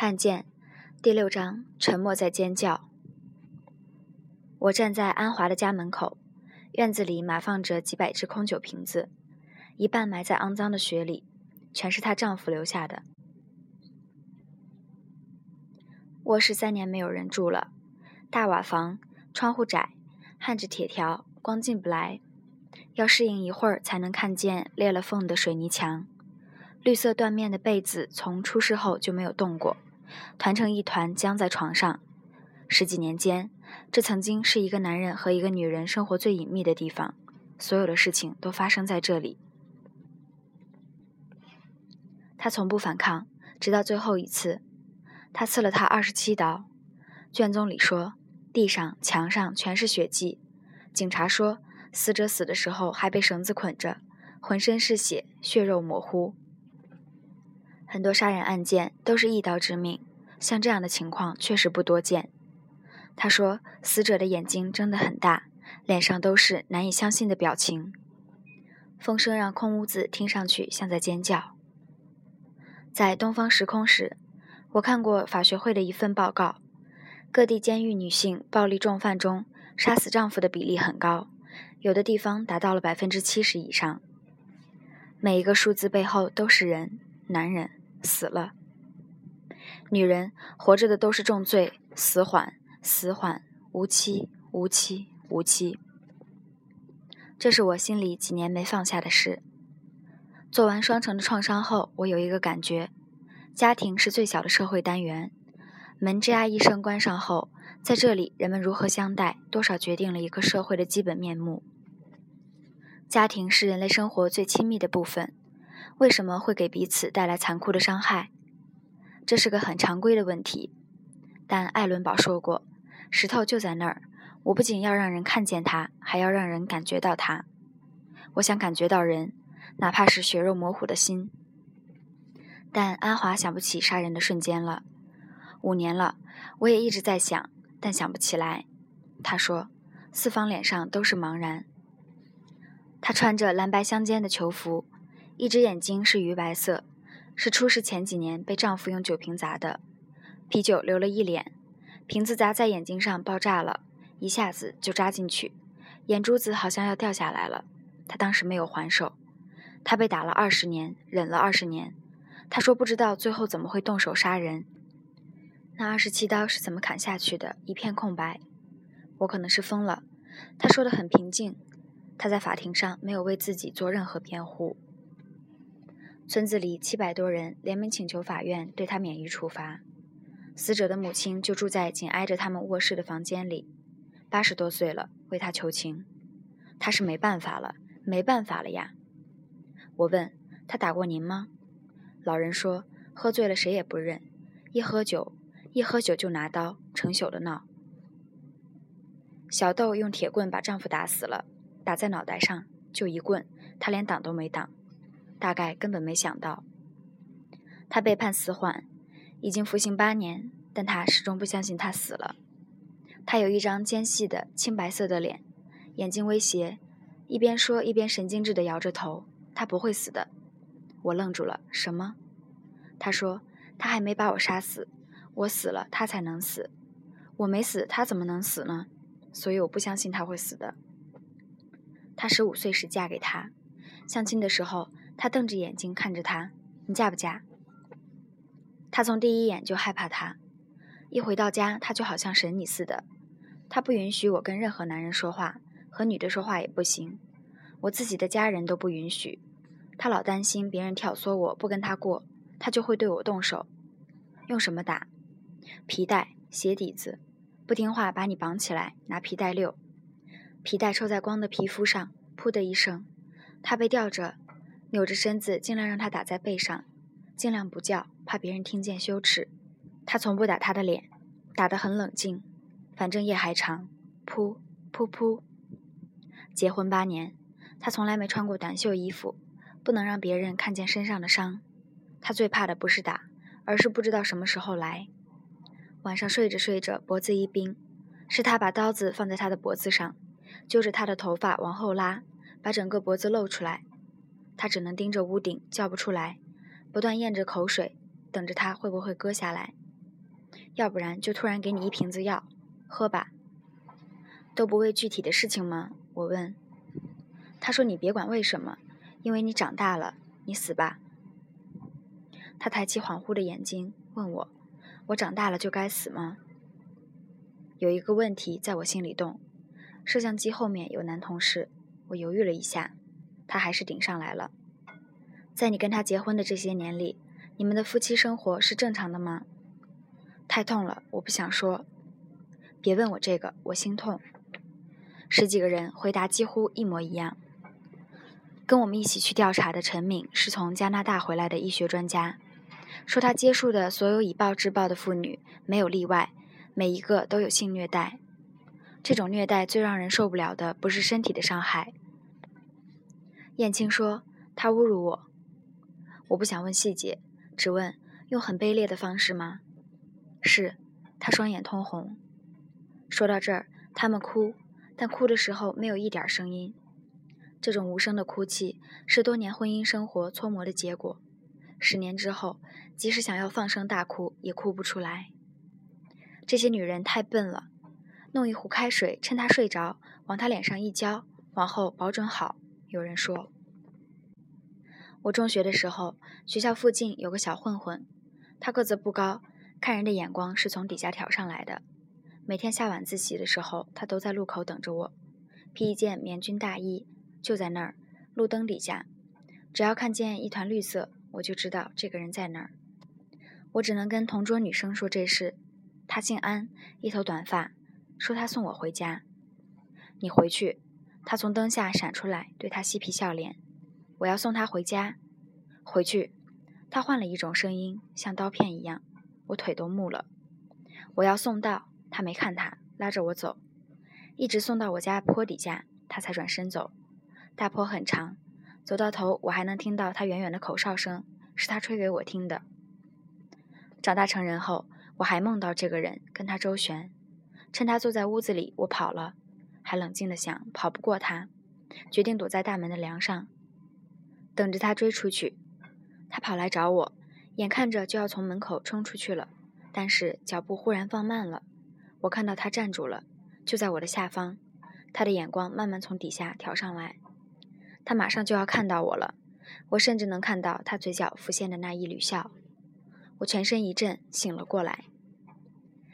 看见第六章，沉默在尖叫。我站在安华的家门口，院子里码放着几百只空酒瓶子，一半埋在肮脏的雪里，全是她丈夫留下的。卧室三年没有人住了，大瓦房，窗户窄，焊着铁条，光进不来，要适应一会儿才能看见裂了缝的水泥墙。绿色缎面的被子从出事后就没有动过，团成一团僵在床上。十几年间，这曾经是一个男人和一个女人生活最隐秘的地方，所有的事情都发生在这里。他从不反抗，直到最后一次，他刺了他二十七刀。卷宗里说，地上、墙上全是血迹。警察说，死者死的时候还被绳子捆着，浑身是血，血肉模糊。很多杀人案件都是一刀致命，像这样的情况确实不多见。他说，死者的眼睛睁得很大，脸上都是难以相信的表情。风声让空屋子听上去像在尖叫。在东方时空时，我看过法学会的一份报告，各地监狱女性暴力重犯中杀死丈夫的比例很高，有的地方达到了百分之七十以上。每一个数字背后都是人，男人。死了，女人活着的都是重罪，死缓，死缓，无期，无期，无期。这是我心里几年没放下的事。做完双城的创伤后，我有一个感觉：家庭是最小的社会单元。门吱呀一声关上后，在这里，人们如何相待，多少决定了一个社会的基本面目。家庭是人类生活最亲密的部分。为什么会给彼此带来残酷的伤害？这是个很常规的问题。但艾伦堡说过：“石头就在那儿，我不仅要让人看见它，还要让人感觉到它。我想感觉到人，哪怕是血肉模糊的心。”但安华想不起杀人的瞬间了。五年了，我也一直在想，但想不起来。他说：“四方脸上都是茫然。”他穿着蓝白相间的囚服。一只眼睛是鱼白色，是出事前几年被丈夫用酒瓶砸的，啤酒流了一脸，瓶子砸在眼睛上爆炸了，一下子就扎进去，眼珠子好像要掉下来了。他当时没有还手，他被打了二十年，忍了二十年。他说不知道最后怎么会动手杀人，那二十七刀是怎么砍下去的？一片空白。我可能是疯了。他说的很平静，他在法庭上没有为自己做任何辩护。村子里七百多人联名请求法院对他免于处罚。死者的母亲就住在紧挨着他们卧室的房间里，八十多岁了，为他求情。他是没办法了，没办法了呀。我问他打过您吗？老人说喝醉了谁也不认，一喝酒一喝酒就拿刀，成宿的闹。小豆用铁棍把丈夫打死了，打在脑袋上，就一棍，他连挡都没挡。大概根本没想到，他被判死缓，已经服刑八年，但他始终不相信他死了。他有一张尖细的青白色的脸，眼睛微斜，一边说一边神经质地摇着头：“他不会死的。”我愣住了，什么？他说：“他还没把我杀死，我死了他才能死，我没死他怎么能死呢？所以我不相信他会死的。”他十五岁时嫁给他，相亲的时候。他瞪着眼睛看着他，你嫁不嫁？他从第一眼就害怕他，一回到家他就好像神你似的。他不允许我跟任何男人说话，和女的说话也不行。我自己的家人都不允许。他老担心别人挑唆我不跟他过，他就会对我动手。用什么打？皮带、鞋底子。不听话把你绑起来，拿皮带溜。皮带抽在光的皮肤上，噗的一声，他被吊着。扭着身子，尽量让他打在背上，尽量不叫，怕别人听见羞耻。他从不打他的脸，打得很冷静，反正夜还长。噗噗噗。结婚八年，他从来没穿过短袖衣服，不能让别人看见身上的伤。他最怕的不是打，而是不知道什么时候来。晚上睡着睡着，脖子一冰，是他把刀子放在他的脖子上，揪着他的头发往后拉，把整个脖子露出来。他只能盯着屋顶，叫不出来，不断咽着口水，等着他会不会割下来。要不然就突然给你一瓶子药，喝吧。都不为具体的事情吗？我问。他说：“你别管为什么，因为你长大了，你死吧。”他抬起恍惚的眼睛问我：“我长大了就该死吗？”有一个问题在我心里动。摄像机后面有男同事，我犹豫了一下，他还是顶上来了。在你跟他结婚的这些年里，你们的夫妻生活是正常的吗？太痛了，我不想说。别问我这个，我心痛。十几个人回答几乎一模一样。跟我们一起去调查的陈敏是从加拿大回来的医学专家，说他接触的所有以暴制暴的妇女没有例外，每一个都有性虐待。这种虐待最让人受不了的不是身体的伤害。燕青说他侮辱我。我不想问细节，只问用很卑劣的方式吗？是，他双眼通红。说到这儿，他们哭，但哭的时候没有一点声音。这种无声的哭泣是多年婚姻生活搓磨的结果。十年之后，即使想要放声大哭，也哭不出来。这些女人太笨了，弄一壶开水，趁他睡着，往他脸上一浇，往后保准好。有人说。我中学的时候，学校附近有个小混混，他个子不高，看人的眼光是从底下挑上来的。每天下晚自习的时候，他都在路口等着我，披一件棉军大衣，就在那儿，路灯底下，只要看见一团绿色，我就知道这个人在那儿。我只能跟同桌女生说这事。他姓安，一头短发，说他送我回家。你回去。他从灯下闪出来，对他嬉皮笑脸。我要送他回家，回去。他换了一种声音，像刀片一样，我腿都木了。我要送到，他没看他，拉着我走，一直送到我家坡底下，他才转身走。大坡很长，走到头，我还能听到他远远的口哨声，是他吹给我听的。长大成人后，我还梦到这个人，跟他周旋，趁他坐在屋子里，我跑了，还冷静的想跑不过他，决定躲在大门的梁上。等着他追出去，他跑来找我，眼看着就要从门口冲出去了，但是脚步忽然放慢了。我看到他站住了，就在我的下方。他的眼光慢慢从底下挑上来，他马上就要看到我了。我甚至能看到他嘴角浮现的那一缕笑。我全身一震，醒了过来。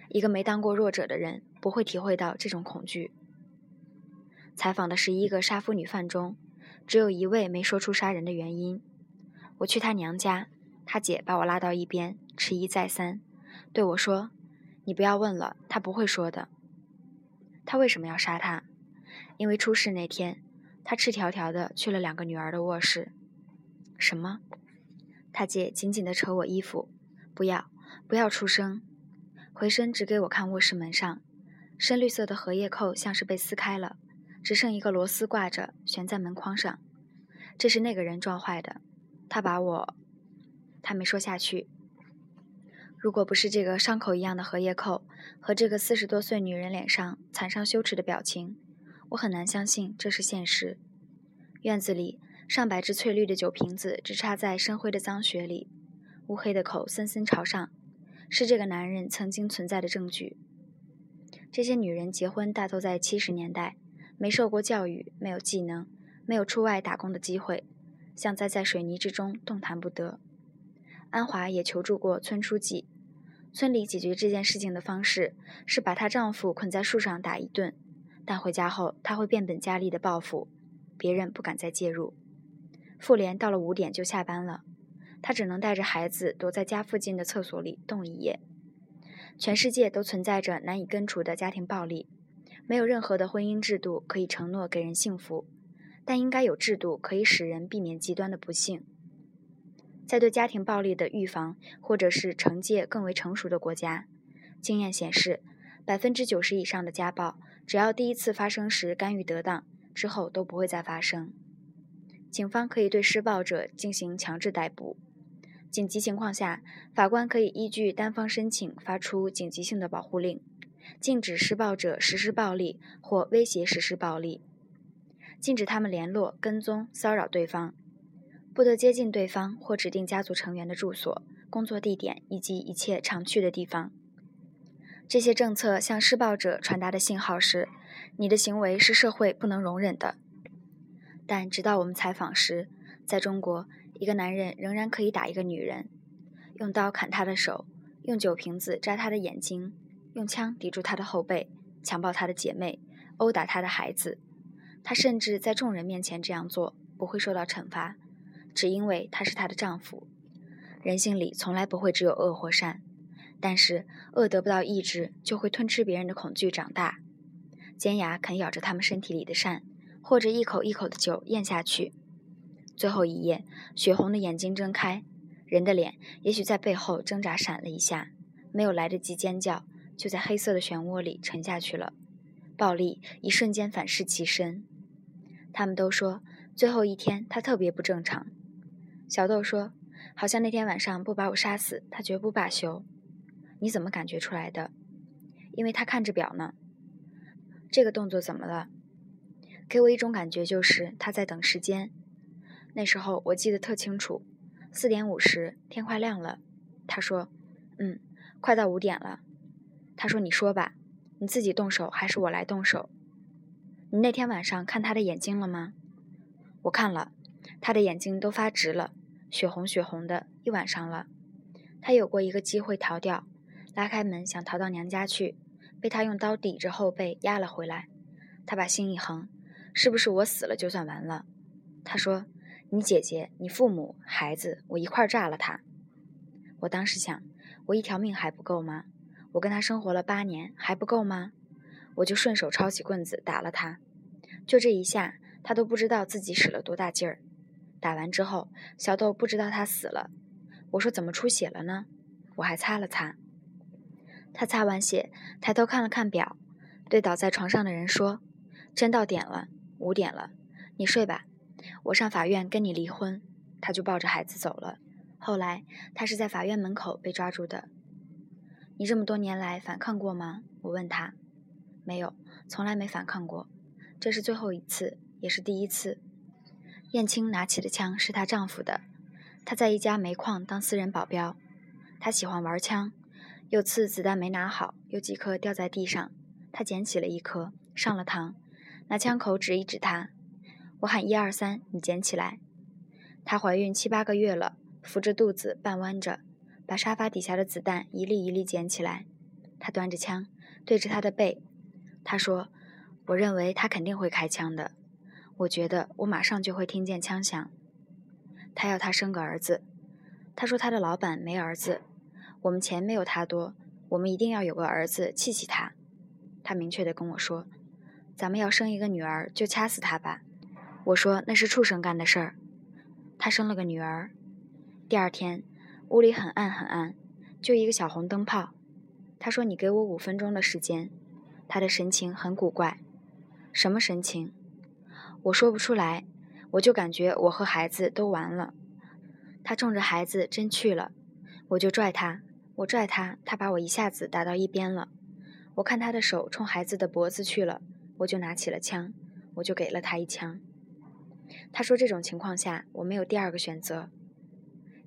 一个没当过弱者的人不会体会到这种恐惧。采访的十一个杀夫女犯中。只有一位没说出杀人的原因。我去他娘家，他姐把我拉到一边，迟疑再三，对我说：“你不要问了，他不会说的。他为什么要杀他？因为出事那天，他赤条条的去了两个女儿的卧室。什么？他姐紧紧地扯我衣服，不要，不要出声。回身指给我看卧室门上，深绿色的荷叶扣像是被撕开了。”只剩一个螺丝挂着，悬在门框上。这是那个人撞坏的。他把我……他没说下去。如果不是这个伤口一样的荷叶扣和这个四十多岁女人脸上惨伤羞耻的表情，我很难相信这是现实。院子里上百只翠绿的酒瓶子直插在深灰的脏雪里，乌黑的口森森朝上，是这个男人曾经存在的证据。这些女人结婚大都在七十年代。没受过教育，没有技能，没有出外打工的机会，像栽在水泥之中，动弹不得。安华也求助过村书记，村里解决这件事情的方式是把她丈夫捆在树上打一顿，但回家后她会变本加厉的报复，别人不敢再介入。妇联到了五点就下班了，她只能带着孩子躲在家附近的厕所里冻一夜。全世界都存在着难以根除的家庭暴力。没有任何的婚姻制度可以承诺给人幸福，但应该有制度可以使人避免极端的不幸。在对家庭暴力的预防或者是惩戒更为成熟的国家，经验显示，百分之九十以上的家暴，只要第一次发生时干预得当，之后都不会再发生。警方可以对施暴者进行强制逮捕，紧急情况下，法官可以依据单方申请发出紧急性的保护令。禁止施暴者实施暴力或威胁实施暴力，禁止他们联络、跟踪、骚扰对方，不得接近对方或指定家族成员的住所、工作地点以及一切常去的地方，这些政策向施暴者传达的信号是：你的行为是社会不能容忍的。但直到我们采访时，在中国，一个男人仍然可以打一个女人，用刀砍她的手，用酒瓶子扎她的眼睛，用枪抵住她的后背，强暴她的姐妹，殴打她的孩子。他甚至在众人面前这样做，不会受到惩罚，只因为他是她的丈夫。人性里从来不会只有恶或善，但是恶得不到抑制，就会吞吃别人的恐惧长大，尖牙啃咬着他们身体里的善。或者一口一口的酒咽下去，最后一页，血红的眼睛睁开，人的脸也许在背后挣扎闪了一下，没有来得及尖叫，就在黑色的漩涡里沉下去了。暴力一瞬间反噬其身。他们都说最后一天他特别不正常。小豆说，好像那天晚上不把我杀死，他绝不罢休。你怎么感觉出来的？因为他看着表呢。这个动作怎么了？给我一种感觉，就是他在等时间。那时候我记得特清楚，四点五十，天快亮了。他说：“嗯，快到五点了。”他说：“你说吧，你自己动手还是我来动手？你那天晚上看他的眼睛了吗？”我看了，他的眼睛都发直了，血红血红的，一晚上了。他有过一个机会逃掉，拉开门想逃到娘家去，被他用刀抵着后背压了回来。他把心一横。是不是我死了就算完了？他说：“你姐姐、你父母、孩子，我一块炸了他。”我当时想，我一条命还不够吗？我跟他生活了八年还不够吗？我就顺手抄起棍子打了他。就这一下，他都不知道自己使了多大劲儿。打完之后，小豆不知道他死了。我说：“怎么出血了呢？”我还擦了擦。他擦完血，抬头看了看表，对倒在床上的人说：“真到点了。”五点了，你睡吧，我上法院跟你离婚。他就抱着孩子走了。后来他是在法院门口被抓住的。你这么多年来反抗过吗？我问他。没有，从来没反抗过。这是最后一次，也是第一次。燕青拿起的枪是她丈夫的，他在一家煤矿当私人保镖。他喜欢玩枪，有次子弹没拿好，有几颗掉在地上，他捡起了一颗，上了膛。拿枪口指一指他，我喊一二三，你捡起来。她怀孕七八个月了，扶着肚子半弯着，把沙发底下的子弹一粒一粒捡起来。他端着枪对着他的背，他说：“我认为他肯定会开枪的。我觉得我马上就会听见枪响。他要他生个儿子。他说他的老板没儿子，我们钱没有他多，我们一定要有个儿子气气他。他明确地跟我说。”咱们要生一个女儿，就掐死她吧。我说那是畜生干的事儿。他生了个女儿。第二天，屋里很暗很暗，就一个小红灯泡。他说：“你给我五分钟的时间。”他的神情很古怪。什么神情？我说不出来。我就感觉我和孩子都完了。他冲着孩子真去了，我就拽他，我拽他，他把我一下子打到一边了。我看他的手冲孩子的脖子去了。我就拿起了枪，我就给了他一枪。他说：“这种情况下，我没有第二个选择。”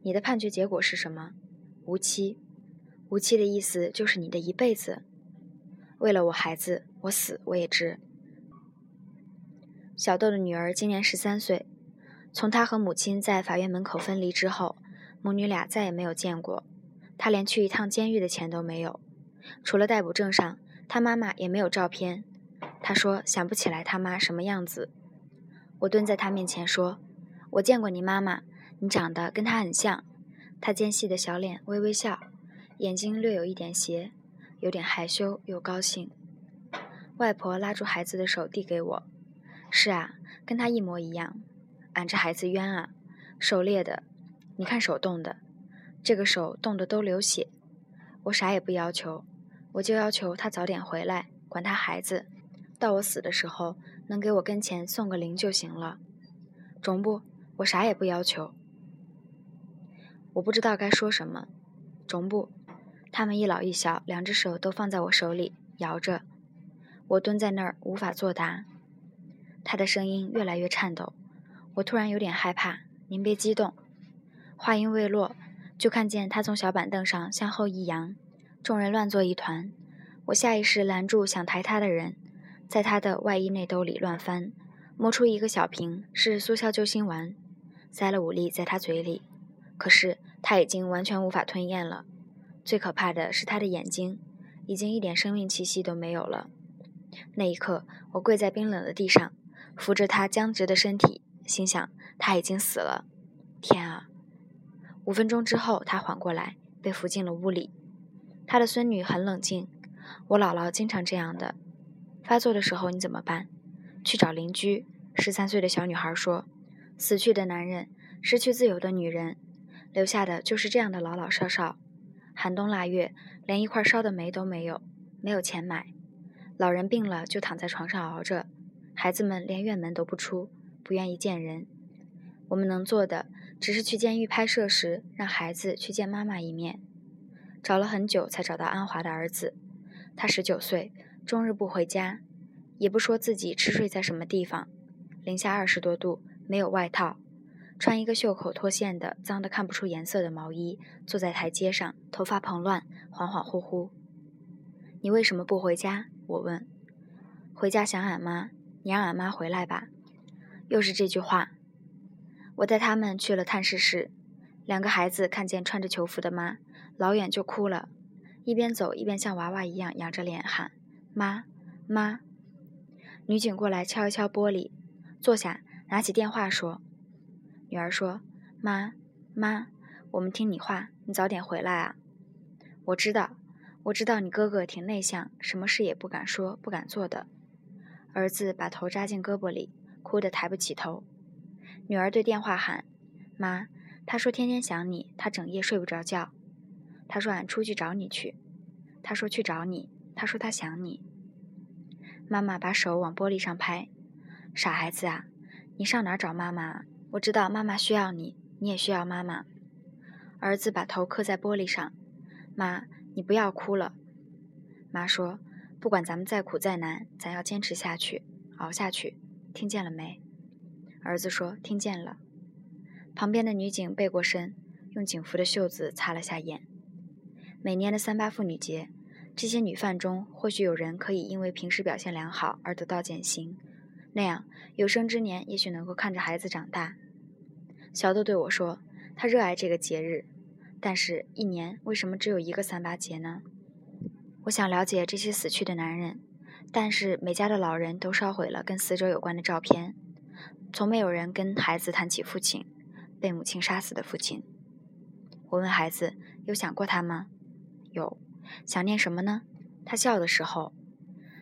你的判决结果是什么？无期。无期的意思就是你的一辈子。为了我孩子，我死我也值。小豆的女儿今年十三岁，从她和母亲在法院门口分离之后，母女俩再也没有见过。她连去一趟监狱的钱都没有，除了逮捕证上，她妈妈也没有照片。她说：“想不起来她妈什么样子。”我蹲在她面前说：“我见过你妈妈，你长得跟他很像。”他尖细的小脸微微笑，眼睛略有一点斜，有点害羞又高兴。外婆拉住孩子的手递给我：“是啊，跟他一模一样。俺这孩子冤啊，手裂的，你看手冻的，这个手冻得都流血。我啥也不要求，我就要求他早点回来，管他孩子。”到我死的时候，能给我跟前送个灵就行了，中不？我啥也不要求。我不知道该说什么，中不？他们一老一小，两只手都放在我手里摇着，我蹲在那儿无法作答。他的声音越来越颤抖，我突然有点害怕。您别激动。话音未落，就看见他从小板凳上向后一扬，众人乱作一团。我下意识拦住想抬他的人，在他的外衣内兜里乱翻，摸出一个小瓶，是速效救心丸，塞了五粒在他嘴里。可是他已经完全无法吞咽了。最可怕的是他的眼睛，已经一点生命气息都没有了。那一刻，我跪在冰冷的地上，扶着他僵直的身体，心想他已经死了。天啊！五分钟之后，他缓过来，被扶进了屋里。他的孙女很冷静。我姥姥经常这样的。发作的时候你怎么办？去找邻居。十三岁的小女孩说：“死去的男人，失去自由的女人，留下的就是这样的老老少少。寒冬腊月，连一块烧的煤都没有，没有钱买。老人病了就躺在床上熬着，孩子们连院门都不出，不愿意见人。我们能做的，只是去监狱拍摄时，让孩子去见妈妈一面。找了很久才找到安华的儿子。”他十九岁，终日不回家，也不说自己吃睡在什么地方。零下二十多度，没有外套，穿一个袖口脱线的、脏得看不出颜色的毛衣，坐在台阶上，头发蓬乱，恍恍惚惚。你为什么不回家？我问。回家想俺妈，你让俺妈回来吧。又是这句话。我带他们去了探视室，两个孩子看见穿着囚服的妈，老远就哭了。一边走一边像娃娃一样仰着脸喊：“妈，妈！”女警过来敲一敲玻璃，坐下，拿起电话说：“女儿说，妈，妈，我们听你话，你早点回来啊！我知道，我知道你哥哥挺内向，什么事也不敢说，不敢做的。”儿子把头扎进胳膊里，哭得抬不起头。女儿对电话喊：“妈，他说天天想你，他整夜睡不着觉。”他说：“俺出去找你去。”他说：“去找你。”他说：“他想你。”妈妈把手往玻璃上拍：“傻孩子啊，你上哪儿找妈妈？我知道妈妈需要你，你也需要妈妈。”儿子把头磕在玻璃上：“妈，你不要哭了。”妈说：“不管咱们再苦再难，咱要坚持下去，熬下去，听见了没？”儿子说：“听见了。”旁边的女警背过身，用警服的袖子擦了下眼。每年的三八妇女节，这些女犯中或许有人可以因为平时表现良好而得到减刑，那样有生之年也许能够看着孩子长大。小豆对我说：“他热爱这个节日，但是，一年为什么只有一个三八节呢？”我想了解这些死去的男人，但是每家的老人都烧毁了跟死者有关的照片，从没有人跟孩子谈起父亲被母亲杀死的父亲。我问孩子：“有想过他吗？”有想念什么呢？他笑的时候，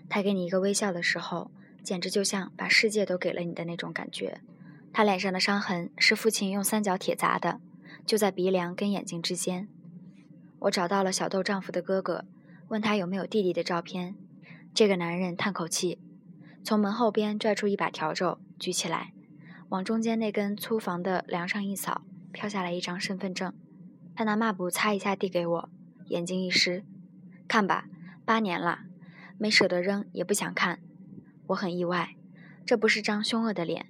他给你一个微笑的时候，简直就像把世界都给了你的那种感觉。他脸上的伤痕是父亲用三角铁砸的，就在鼻梁跟眼睛之间。我找到了小豆丈夫的哥哥，问他有没有弟弟的照片。这个男人叹口气，从门后边拽出一把笤帚，举起来，往中间那根粗房的梁上一扫，飘下来一张身份证。他拿抹布擦一下，递给我。眼睛一湿，看吧，八年了，没舍得扔，也不想看。我很意外，这不是张凶恶的脸，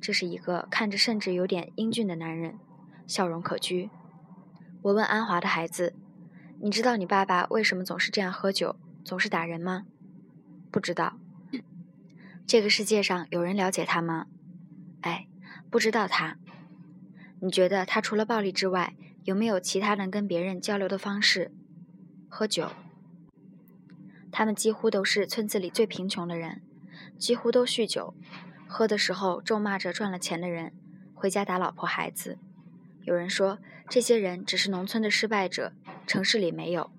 这是一个看着甚至有点英俊的男人，笑容可掬。我问安华的孩子：“你知道你爸爸为什么总是这样喝酒，总是打人吗？”不知道。这个世界上有人了解他吗？哎，不知道他。你觉得他除了暴力之外？有没有其他能跟别人交流的方式？喝酒。他们几乎都是村子里最贫穷的人，几乎都酗酒，喝的时候咒骂着赚了钱的人，回家打老婆孩子。有人说，这些人只是农村的失败者，城市里没有。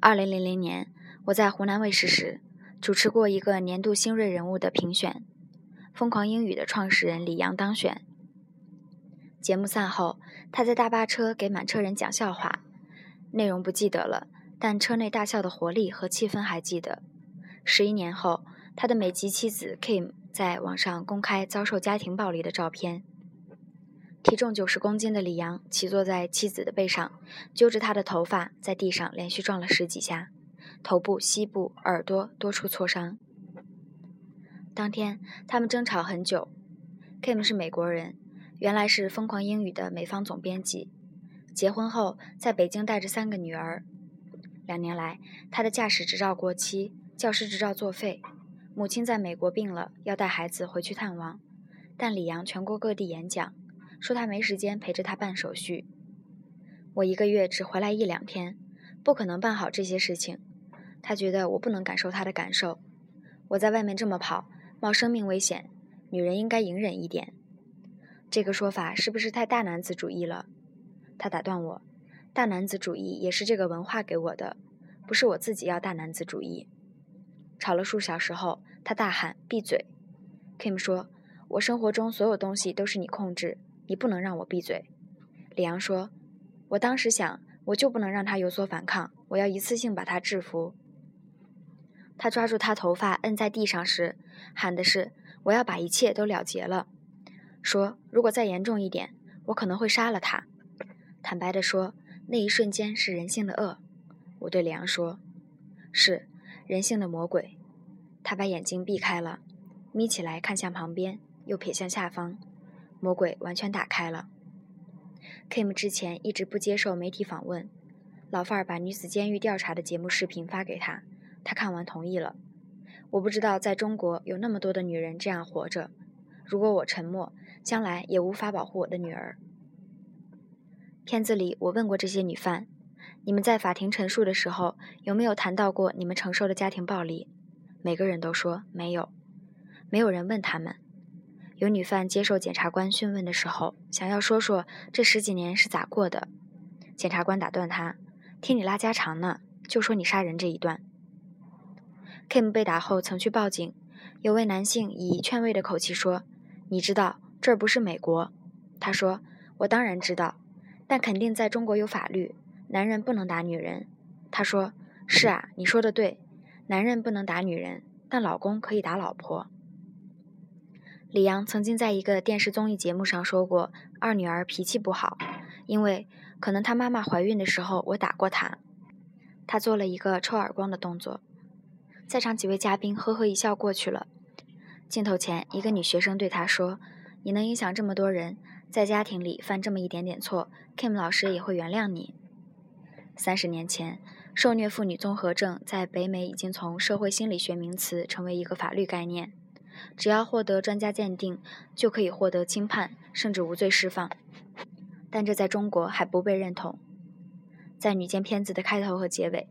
二零零零年，我在湖南卫视时，主持过一个年度新锐人物的评选，疯狂英语的创始人李阳当选。节目散后，他在大巴车给满车人讲笑话，内容不记得了，但车内大笑的活力和气氛还记得。十一年后，他的美籍妻子 Kim 在网上公开遭受家庭暴力的照片。体重九十公斤的李阳骑坐在妻子的背上，揪着她的头发，在地上连续撞了十几下，头部、膝部、耳朵多处挫伤。当天，他们争吵很久。Kim 是美国人。原来是《疯狂英语》的美方总编辑，结婚后在北京带着三个女儿，两年来，他的驾驶执照过期，教师执照作废，母亲在美国病了，要带孩子回去探望，但李阳全国各地演讲，说他没时间陪着他办手续。我一个月只回来一两天，不可能办好这些事情。他觉得我不能感受他的感受。我在外面这么跑，冒生命危险，女人应该隐忍一点。这个说法是不是太大男子主义了？他打断我：“大男子主义也是这个文化给我的，不是我自己要大男子主义。”吵了数小时后，他大喊：“闭嘴！”Kim 说：“我生活中所有东西都是你控制，你不能让我闭嘴。”李阳说：“我当时想，我就不能让他有所反抗，我要一次性把他制服。”他抓住他头发摁在地上时，喊的是：“我要把一切都了结了。”说：“如果再严重一点，我可能会杀了他。”坦白地说，那一瞬间是人性的恶。我对李阳说：“是人性的魔鬼。”他把眼睛避开了，眯起来看向旁边，又瞥向下方，魔鬼完全打开了。Kim 之前一直不接受媒体访问，老范儿把女子监狱调查的节目视频发给他。他看完同意了。我不知道在中国有那么多的女人这样活着。如果我沉默，将来也无法保护我的女儿。片子里我问过这些女犯：你们在法庭陈述的时候有没有谈到过你们承受的家庭暴力？每个人都说没有。没有人问他们。有女犯接受检察官讯问的时候，想要说说这十几年是咋过的。检察官打断他：“听你拉家常呢，就说你杀人这一段。” Kim 被打后曾去报警，有位男性以劝慰的口气说：“你知道这儿不是美国。”他说：“我当然知道，但肯定在中国有法律，男人不能打女人。”他说：“是啊，你说的对，男人不能打女人，但老公可以打老婆。”李阳曾经在一个电视综艺节目上说过：“二女儿脾气不好，因为可能她妈妈怀孕的时候我打过她。”他做了一个抽耳光的动作。在场几位嘉宾呵呵一笑过去了。镜头前，一个女学生对他说：“你能影响这么多人，在家庭里犯这么一点点错，Kim 老师也会原谅你。”三十年前，受虐妇女综合症在北美已经从社会心理学名词成为一个法律概念，只要获得专家鉴定，就可以获得轻判，甚至无罪释放。但这在中国还不被认同。在女监片子的开头和结尾，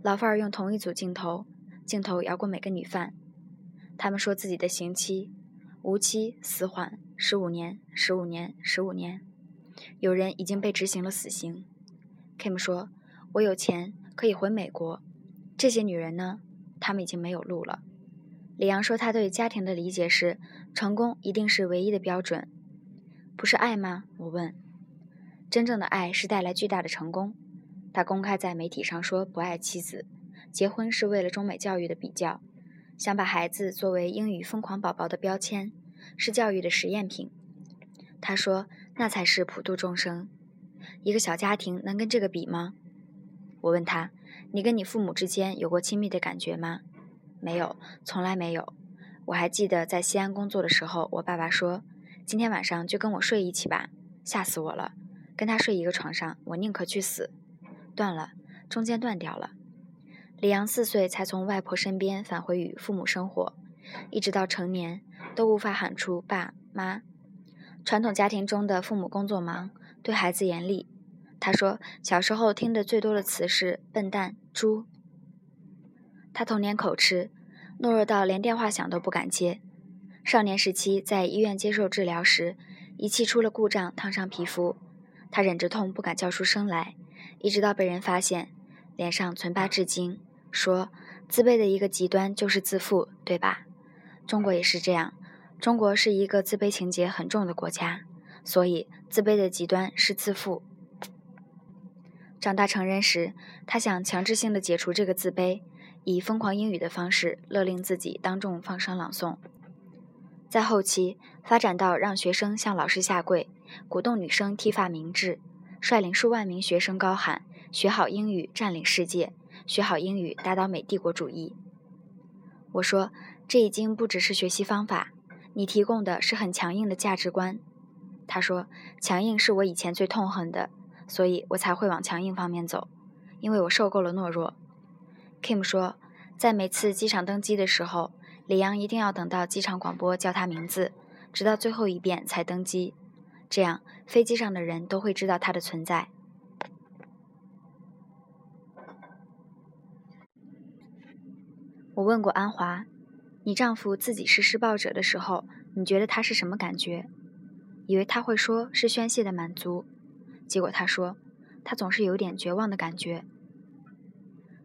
老范儿用同一组镜头。镜头摇过每个女犯，他们说自己的刑期无期、死缓、十五年、十五年、十五年，有人已经被执行了死刑。Kim 说：“我有钱可以回美国。”这些女人呢？她们已经没有路了。李阳说：“他对家庭的理解是，成功一定是唯一的标准，不是爱吗？”我问。真正的爱是带来巨大的成功。他公开在媒体上说不爱妻子。结婚是为了中美教育的比较，想把孩子作为英语疯狂宝宝的标签，是教育的实验品。他说：“那才是普度众生。一个小家庭能跟这个比吗？”我问他：“你跟你父母之间有过亲密的感觉吗？”没有，从来没有。我还记得在西安工作的时候，我爸爸说：“今天晚上就跟我睡一起吧。”吓死我了！跟他睡一个床上，我宁可去死。断了，中间断掉了。李阳四岁才从外婆身边返回与父母生活，一直到成年都无法喊出爸妈。传统家庭中的父母工作忙，对孩子严厉。他说，小时候听的最多的词是“笨蛋”“猪”。他童年口吃，懦弱到连电话响都不敢接。少年时期在医院接受治疗时，仪器出了故障，烫伤皮肤，他忍着痛不敢叫出声来，一直到被人发现，脸上存疤至今。说自卑的一个极端就是自负，对吧？中国也是这样。中国是一个自卑情节很重的国家，所以自卑的极端是自负。长大成人时，他想强制性的解除这个自卑，以疯狂英语的方式勒令自己当众放声朗诵。在后期发展到让学生向老师下跪，鼓动女生剃发明志，率领数万名学生高喊“学好英语，占领世界”。学好英语，打倒美帝国主义。我说，这已经不只是学习方法，你提供的是很强硬的价值观。他说，强硬是我以前最痛恨的，所以我才会往强硬方面走。因为我受够了懦弱。Kim 说，在每次机场登机的时候，李阳一定要等到机场广播叫他名字，直到最后一遍才登机，这样飞机上的人都会知道他的存在。我问过安华，你丈夫自己是施暴者的时候，你觉得他是什么感觉？以为他会说是宣泄的满足，结果他说，他总是有点绝望的感觉。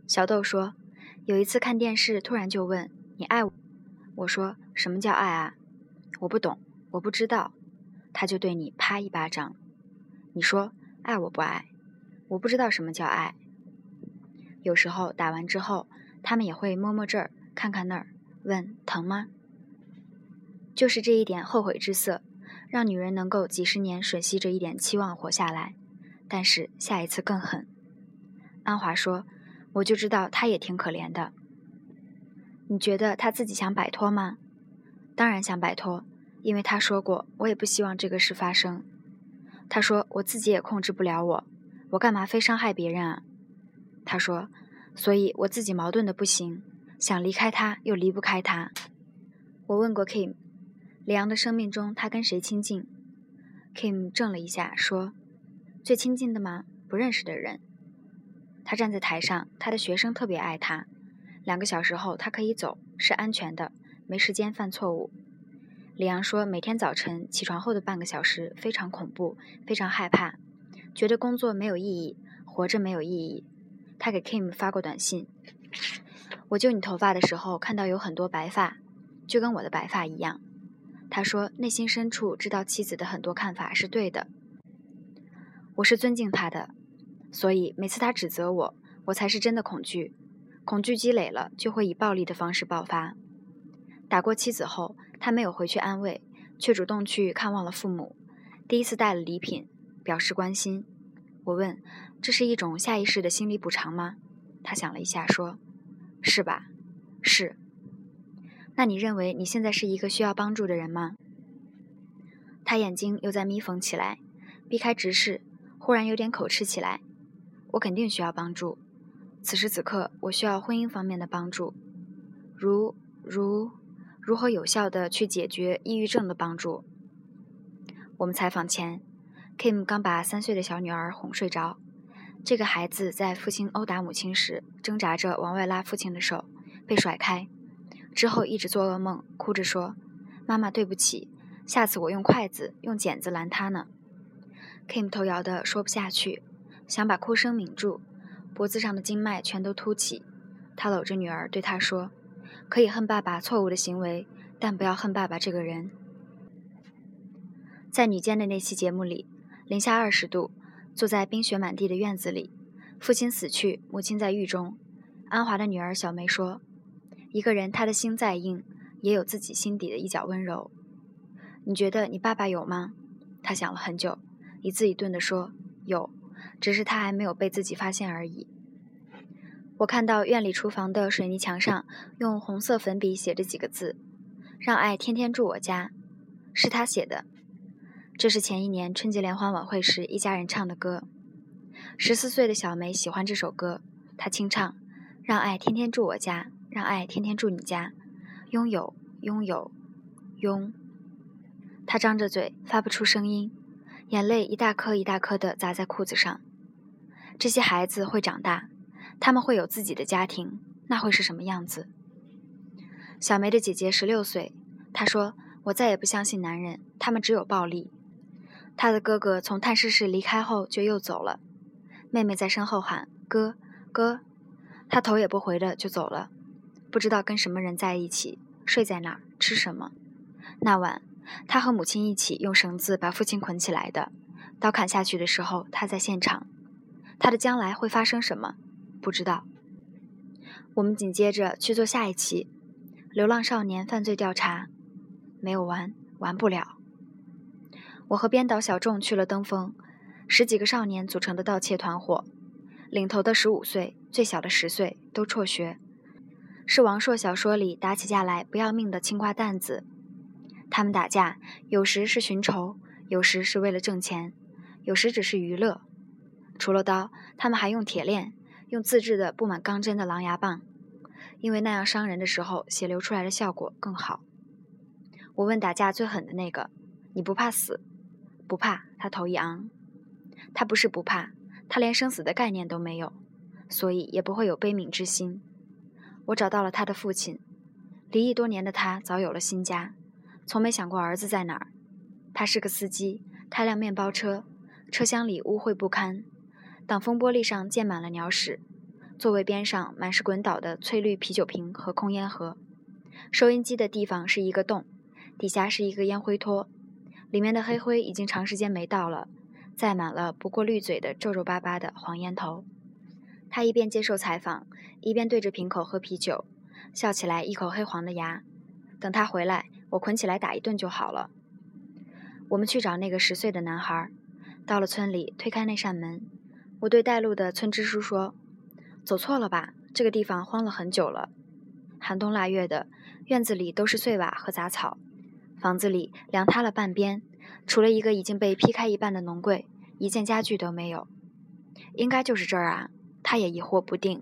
小豆说，有一次看电视，突然就问你爱我，我说什么叫爱啊？我不懂，我不知道，他就对你啪一巴掌。你说爱我不爱？我不知道什么叫爱。有时候打完之后。他们也会摸摸这儿，看看那儿，问疼吗？就是这一点后悔之色，让女人能够几十年吮吸着一点期望活下来。但是下一次更狠。安华说：“我就知道他也挺可怜的。你觉得他自己想摆脱吗？当然想摆脱，因为他说过，我也不希望这个事发生。他说我自己也控制不了我，我干嘛非伤害别人啊？他说。”所以我自己矛盾的不行，想离开他又离不开他。我问过 Kim，李阳的生命中他跟谁亲近？Kim 怔了一下，说：“最亲近的吗？不认识的人。他站在台上，他的学生特别爱他。两个小时后他可以走，是安全的，没时间犯错误。”李阳说：“每天早晨起床后的半个小时非常恐怖，非常害怕，觉得工作没有意义，活着没有意义。”他给 Kim 发过短信：“我揪你头发的时候，看到有很多白发，就跟我的白发一样。”他说：“内心深处知道妻子的很多看法是对的。我是尊敬他的，所以每次他指责我，我才是真的恐惧。恐惧积累了，就会以暴力的方式爆发。打过妻子后，他没有回去安慰，却主动去看望了父母，第一次带了礼品，表示关心。我问。”这是一种下意识的心理补偿吗？他想了一下，说：“是吧？是。那你认为你现在是一个需要帮助的人吗？”他眼睛又在眯缝起来，避开直视，忽然有点口吃起来。我肯定需要帮助。此时此刻，我需要婚姻方面的帮助，如如如何有效的去解决抑郁症的帮助。我们采访前，Kim 刚把三岁的小女儿哄睡着。这个孩子在父亲殴打母亲时，挣扎着往外拉父亲的手，被甩开。之后一直做噩梦，哭着说：“妈妈，对不起，下次我用筷子、用剪子拦他呢。”Kim 头摇的说不下去，想把哭声抿住，脖子上的经脉全都凸起。他搂着女儿对她说：“可以恨爸爸错误的行为，但不要恨爸爸这个人。”在女监的那期节目里，零下二十度。坐在冰雪满地的院子里，父亲死去，母亲在狱中。安华的女儿小梅说：“一个人，他的心再硬，也有自己心底的一角温柔。你觉得你爸爸有吗？”他想了很久，一字一顿地说：“有，只是他还没有被自己发现而已。”我看到院里厨房的水泥墙上用红色粉笔写着几个字：“让爱天天住我家。”是他写的。这是前一年春节联欢晚会时一家人唱的歌。十四岁的小梅喜欢这首歌，她清唱：“让爱天天住我家，让爱天天住你家，拥有，拥有，拥。”她张着嘴发不出声音，眼泪一大颗一大颗的砸在裤子上。这些孩子会长大，他们会有自己的家庭，那会是什么样子？小梅的姐姐十六岁，她说：“我再也不相信男人，他们只有暴力。”他的哥哥从探视室离开后就又走了，妹妹在身后喊“哥哥”，他头也不回的就走了，不知道跟什么人在一起，睡在哪儿，吃什么。那晚，他和母亲一起用绳子把父亲捆起来的，刀砍下去的时候他在现场。他的将来会发生什么？不知道。我们紧接着去做下一期《流浪少年犯罪调查》，没有完，完不了。我和编导小仲去了登封，十几个少年组成的盗窃团伙，领头的十五岁，最小的十岁，都辍学，是王朔小说里打起架来不要命的青瓜蛋子。他们打架，有时是寻仇，有时是为了挣钱，有时只是娱乐。除了刀，他们还用铁链，用自制的布满钢针的狼牙棒，因为那样伤人的时候，血流出来的效果更好。我问打架最狠的那个：“你不怕死？”“不怕。”他头一昂。他不是不怕，他连生死的概念都没有，所以也不会有悲悯之心。我找到了他的父亲，离异多年的他早有了新家，从没想过儿子在哪儿。他是个司机，开辆面包车，车厢里污秽不堪。挡风玻璃上溅满了鸟屎，座位边上满是滚倒的翠绿啤酒瓶和空烟盒。收音机的地方是一个洞，底下是一个烟灰托，里面的黑灰已经长时间没倒了，载满了不过滤嘴的皱皱巴巴的黄烟头。他一边接受采访，一边对着瓶口喝啤酒，笑起来一口黑黄的牙。等他回来，我捆起来打一顿就好了。我们去找那个十岁的男孩，到了村里，推开那扇门。我对带路的村支书说：“走错了吧？这个地方荒了很久了。寒冬腊月的，院子里都是碎瓦和杂草，房子里凉塌了半边，除了一个已经被劈开一半的农柜，一件家具都没有。应该就是这儿啊。”他也疑惑不定。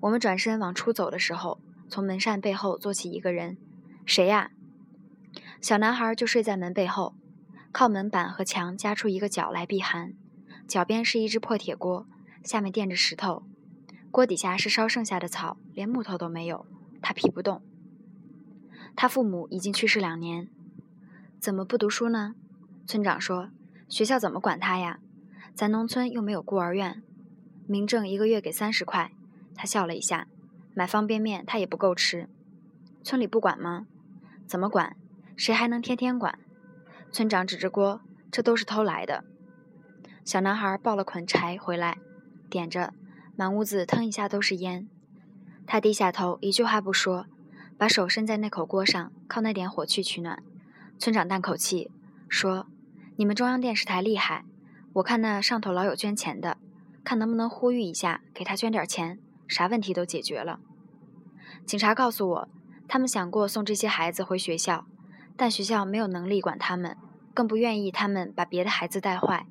我们转身往出走的时候，从门扇背后坐起一个人。谁呀？小男孩就睡在门背后，靠门板和墙夹出一个角来避寒。脚边是一只破铁锅，下面垫着石头，锅底下是烧剩下的草，连木头都没有。他劈不动。他父母已经去世两年，怎么不读书呢？村长说：“学校怎么管他呀？咱农村又没有孤儿院，民政一个月给三十块。”他笑了一下，买方便面他也不够吃。村里不管吗？怎么管？谁还能天天管？村长指着锅：“这都是偷来的。”小男孩抱了捆柴回来，点着，满屋子腾一下都是烟。他低下头，一句话不说，把手伸在那口锅上，靠那点火去取暖。村长叹口气说：“你们中央电视台厉害，我看那上头老有捐钱的，看能不能呼吁一下，给他捐点钱，啥问题都解决了。”警察告诉我，他们想过送这些孩子回学校，但学校没有能力管他们，更不愿意他们把别的孩子带坏。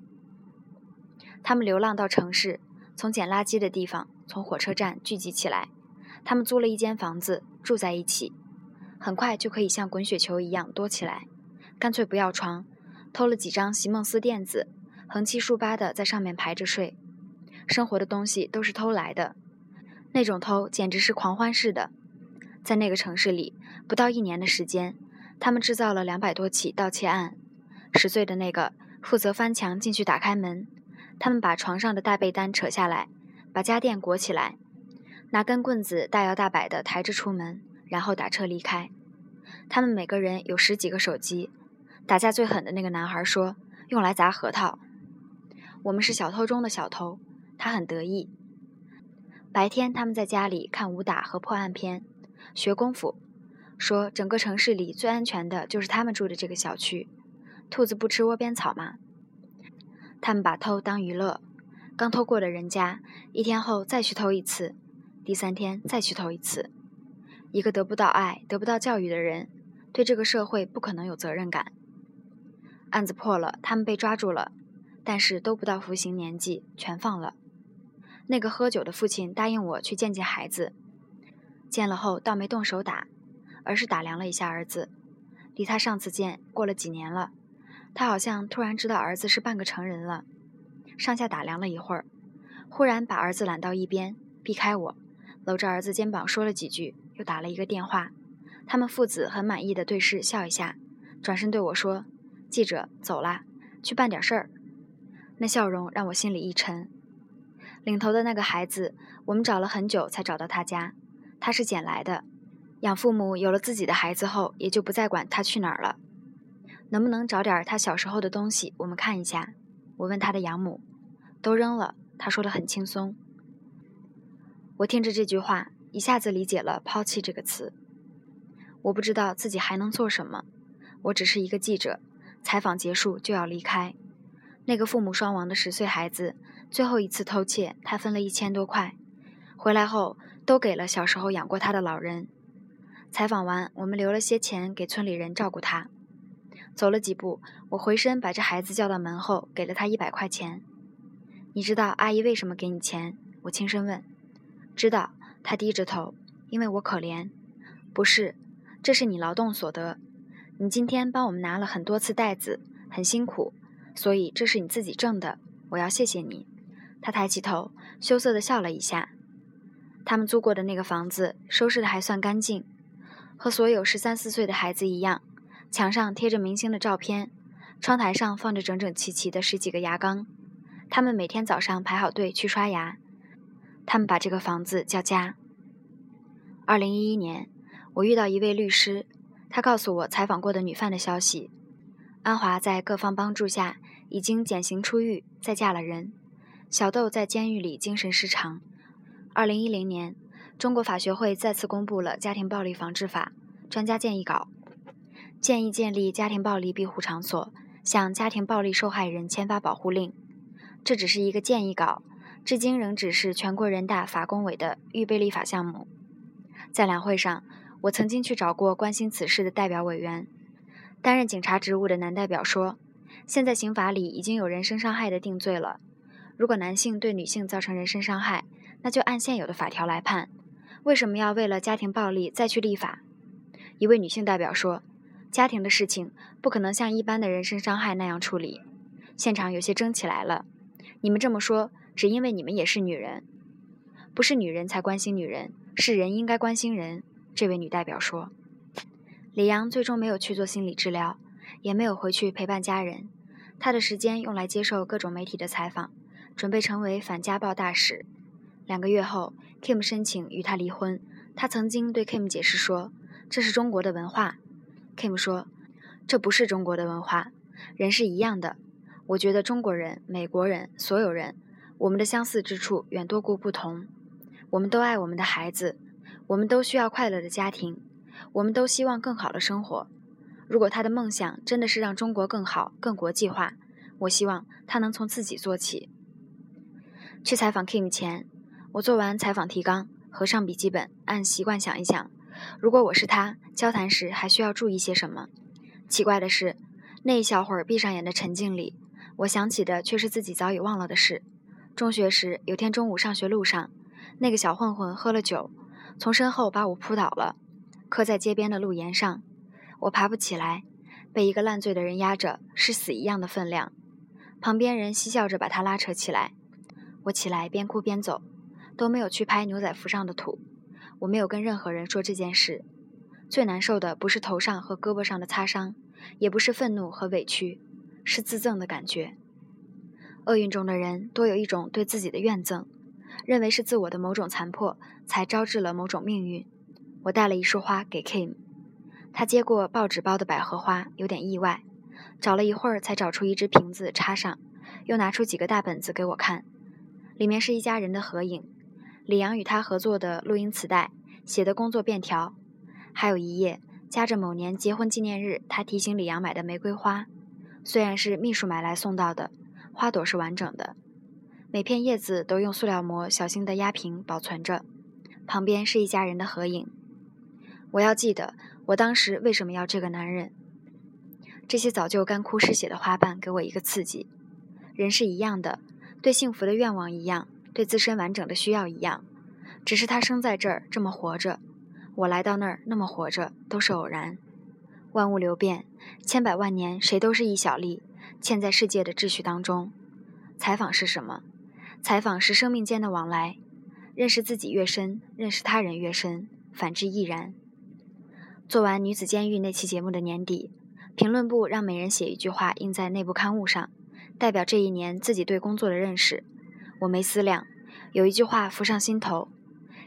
他们流浪到城市，从捡垃圾的地方，从火车站聚集起来。他们租了一间房子，住在一起，很快就可以像滚雪球一样多起来。干脆不要床，偷了几张席梦思垫子，横七竖八的在上面排着睡。生活的东西都是偷来的，那种偷简直是狂欢似的。在那个城市里，不到一年的时间，他们制造了两百多起盗窃案。十岁的那个负责翻墙进去打开门。他们把床上的大被单扯下来，把家电裹起来，拿根棍子大摇大摆地抬着出门，然后打车离开。他们每个人有十几个手机。打架最狠的那个男孩说：“用来砸核桃。”我们是小偷中的小偷，他很得意。白天他们在家里看武打和破案片，学功夫，说整个城市里最安全的就是他们住的这个小区。兔子不吃窝边草吗？他们把偷当娱乐，刚偷过的人家，一天后再去偷一次，第三天再去偷一次。一个得不到爱、得不到教育的人，对这个社会不可能有责任感。案子破了，他们被抓住了，但是都不到服刑年纪，全放了。那个喝酒的父亲答应我去见见孩子，见了后倒没动手打，而是打量了一下儿子，离他上次见过了几年了。他好像突然知道儿子是半个成人了，上下打量了一会儿，忽然把儿子揽到一边，避开我，搂着儿子肩膀说了几句，又打了一个电话。他们父子很满意的对视，笑一下，转身对我说：“记者走啦，去办点事儿。”那笑容让我心里一沉。领头的那个孩子，我们找了很久才找到他家，他是捡来的。养父母有了自己的孩子后，也就不再管他去哪儿了。能不能找点他小时候的东西，我们看一下？我问他的养母，都扔了。他说的很轻松。我听着这句话，一下子理解了“抛弃”这个词。我不知道自己还能做什么，我只是一个记者，采访结束就要离开。那个父母双亡的十岁孩子，最后一次偷窃，他分了一千多块，回来后都给了小时候养过他的老人。采访完，我们留了些钱给村里人照顾他。走了几步，我回身把这孩子叫到门后，给了他一百块钱。你知道阿姨为什么给你钱？我轻声问。知道。他低着头，因为我可怜。不是，这是你劳动所得。你今天帮我们拿了很多次袋子，很辛苦，所以这是你自己挣的。我要谢谢你。他抬起头，羞涩地笑了一下。他们租过的那个房子收拾的还算干净，和所有十三四岁的孩子一样，墙上贴着明星的照片，窗台上放着整整齐齐的十几个牙缸。他们每天早上排好队去刷牙。他们把这个房子叫家。二零一一年，我遇到一位律师，他告诉我采访过的女犯的消息。安华在各方帮助下已经减刑出狱，再嫁了人。小豆在监狱里精神失常。二零一零年，中国法学会再次公布了《家庭暴力防治法》专家建议稿，建议建立家庭暴力庇护场所，向家庭暴力受害人签发保护令。这只是一个建议稿。至今仍只是全国人大法工委的预备立法项目。在两会上，我曾经去找过关心此事的代表委员。担任警察职务的男代表说：“现在刑法里已经有人身伤害的定罪了。如果男性对女性造成人身伤害，那就按现有的法条来判。为什么要为了家庭暴力再去立法？”一位女性代表说：“家庭的事情不可能像一般的人身伤害那样处理。”现场有些争起来了。你们这么说？只因为你们也是女人，不是女人才关心女人，是人应该关心人。这位女代表说：“李阳最终没有去做心理治疗，也没有回去陪伴家人，他的时间用来接受各种媒体的采访，准备成为反家暴大使。”两个月后，Kim 申请与他离婚。他曾经对 Kim 解释说：“这是中国的文化。”Kim 说：“这不是中国的文化，人是一样的。我觉得中国人、美国人、所有人。”我们的相似之处远多过不同，我们都爱我们的孩子，我们都需要快乐的家庭，我们都希望更好的生活。如果他的梦想真的是让中国更好、更国际化，我希望他能从自己做起。去采访 Kim 前，我做完采访提纲，合上笔记本，按习惯想一想，如果我是他，交谈时还需要注意些什么？奇怪的是，那一小会儿闭上眼的沉静里，我想起的却是自己早已忘了的事。中学时，有天中午上学路上，那个小混混喝了酒，从身后把我扑倒了，磕在街边的路沿上。我爬不起来，被一个烂醉的人压着，是死一样的分量。旁边人嬉笑着把他拉扯起来。我起来边哭边走，都没有去拍牛仔服上的土。我没有跟任何人说这件事。最难受的不是头上和胳膊上的擦伤，也不是愤怒和委屈，是自憎的感觉。厄运中的人多有一种对自己的怨憎，认为是自我的某种残破才招致了某种命运。我带了一束花给 Kim，他接过报纸包的百合花，有点意外，找了一会儿才找出一只瓶子插上，又拿出几个大本子给我看，里面是一家人的合影，李阳与他合作的录音磁带，写的工作便条，还有一页夹着某年结婚纪念日他提醒李阳买的玫瑰花，虽然是秘书买来送到的。花朵是完整的，每片叶子都用塑料膜小心地压平保存着。旁边是一家人的合影。我要记得我当时为什么要这个男人。这些早就干枯失血的花瓣给我一个刺激。人是一样的，对幸福的愿望一样，对自身完整的需要一样。只是他生在这儿这么活着，我来到那儿那么活着，都是偶然。万物流变，千百万年，谁都是一小粒。嵌在世界的秩序当中。采访是什么？采访是生命间的往来。认识自己越深，认识他人越深，反之亦然。做完女子监狱那期节目的年底，评论部让每人写一句话印在内部刊物上，代表这一年自己对工作的认识。我没思量，有一句话浮上心头。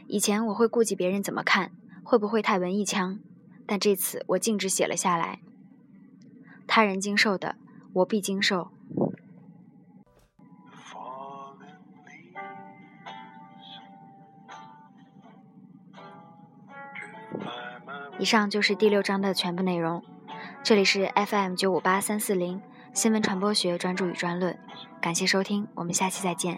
以前我会顾及别人怎么看，会不会太文艺腔，但这次我径直写了下来。他人经受的。我必经受。以上就是第六章的全部内容。这里是 FM 九五八三四零新闻传播学专注与专论，感谢收听，我们下期再见。